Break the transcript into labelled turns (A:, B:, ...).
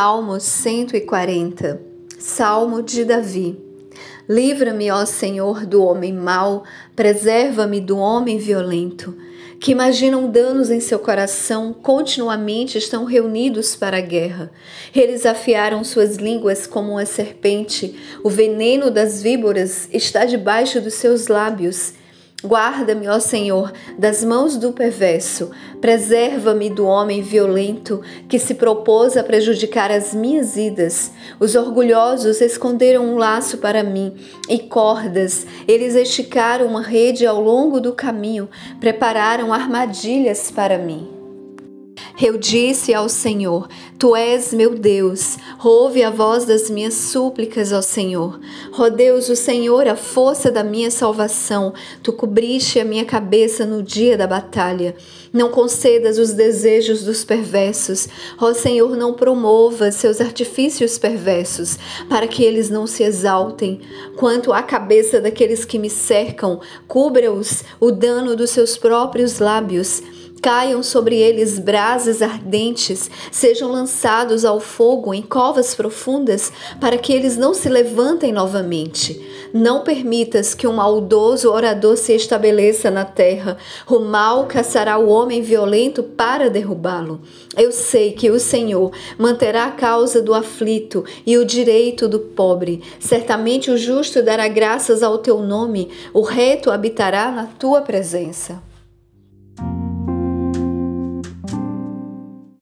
A: Salmo 140 Salmo de Davi Livra-me, ó Senhor, do homem mau, preserva-me do homem violento, que imaginam danos em seu coração, continuamente estão reunidos para a guerra. Eles afiaram suas línguas como uma serpente, o veneno das víboras está debaixo dos seus lábios. Guarda-me, ó Senhor, das mãos do perverso, preserva-me do homem violento que se propôs a prejudicar as minhas idas. Os orgulhosos esconderam um laço para mim e cordas, eles esticaram uma rede ao longo do caminho, prepararam armadilhas para mim. Eu disse ao Senhor: Tu és meu Deus, ouve a voz das minhas súplicas, ó Senhor. Ó Deus, o Senhor, a força da minha salvação, tu cobriste a minha cabeça no dia da batalha. Não concedas os desejos dos perversos, ó Senhor, não promova seus artifícios perversos, para que eles não se exaltem. Quanto à cabeça daqueles que me cercam, cubra-os o dano dos seus próprios lábios caiam sobre eles brasas ardentes, sejam lançados ao fogo em covas profundas, para que eles não se levantem novamente. Não permitas que um maldoso orador se estabeleça na terra. O mal caçará o homem violento para derrubá-lo. Eu sei que o Senhor manterá a causa do aflito e o direito do pobre. Certamente o justo dará graças ao teu nome, o reto habitará na tua presença.